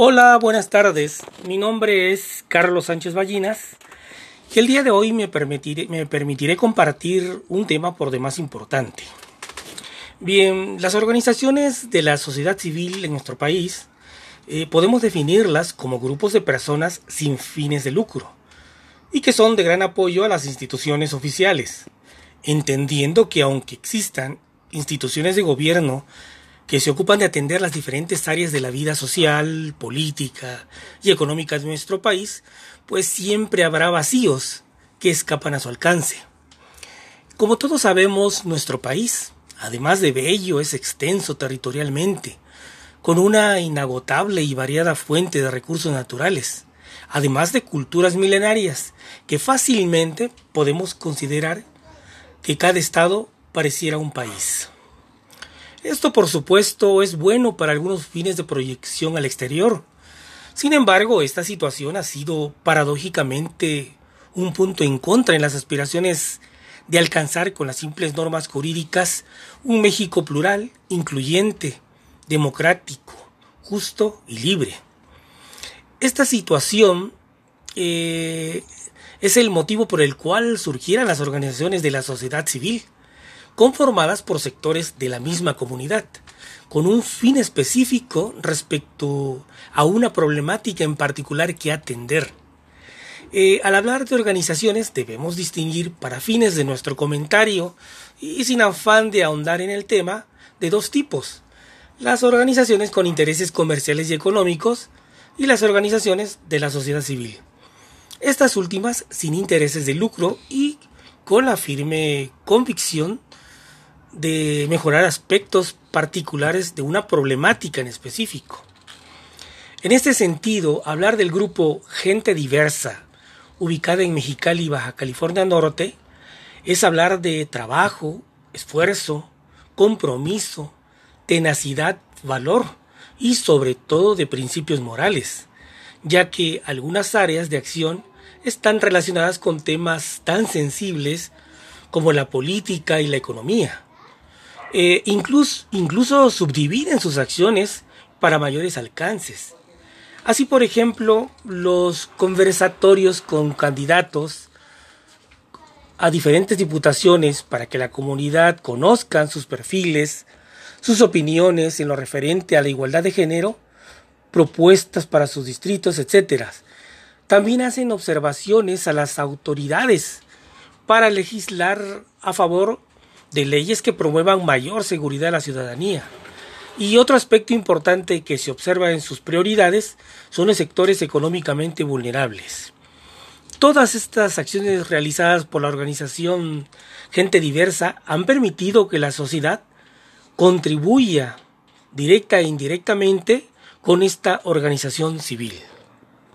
Hola, buenas tardes. Mi nombre es Carlos Sánchez Ballinas y el día de hoy me permitiré, compartir un tema por demás importante. Bien, las organizaciones de la sociedad civil en nuestro país eh, podemos definirlas como grupos de personas sin fines de lucro y que son de gran apoyo a las instituciones oficiales, entendiendo que aunque existan instituciones de gobierno que se ocupan de atender las diferentes áreas de la vida social, política y económica de nuestro país, pues siempre habrá vacíos que escapan a su alcance. Como todos sabemos, nuestro país, además de bello, es extenso territorialmente, con una inagotable y variada fuente de recursos naturales, además de culturas milenarias, que fácilmente podemos considerar que cada estado pareciera un país. Esto por supuesto es bueno para algunos fines de proyección al exterior. Sin embargo, esta situación ha sido paradójicamente un punto en contra en las aspiraciones de alcanzar con las simples normas jurídicas un México plural, incluyente, democrático, justo y libre. Esta situación eh, es el motivo por el cual surgieran las organizaciones de la sociedad civil, conformadas por sectores de la misma comunidad, con un fin específico respecto a una problemática en particular que atender. Eh, al hablar de organizaciones debemos distinguir para fines de nuestro comentario y sin afán de ahondar en el tema de dos tipos, las organizaciones con intereses comerciales y económicos y las organizaciones de la sociedad civil. Estas últimas sin intereses de lucro y con la firme convicción de mejorar aspectos particulares de una problemática en específico. En este sentido, hablar del grupo Gente Diversa, ubicada en Mexicali, Baja California Norte, es hablar de trabajo, esfuerzo, compromiso, tenacidad, valor y sobre todo de principios morales, ya que algunas áreas de acción están relacionadas con temas tan sensibles como la política y la economía eh, incluso, incluso subdividen sus acciones para mayores alcances. Así, por ejemplo, los conversatorios con candidatos a diferentes diputaciones para que la comunidad conozcan sus perfiles, sus opiniones en lo referente a la igualdad de género, propuestas para sus distritos, etc. También hacen observaciones a las autoridades para legislar a favor de leyes que promuevan mayor seguridad a la ciudadanía. Y otro aspecto importante que se observa en sus prioridades son los sectores económicamente vulnerables. Todas estas acciones realizadas por la organización Gente Diversa han permitido que la sociedad contribuya directa e indirectamente con esta organización civil.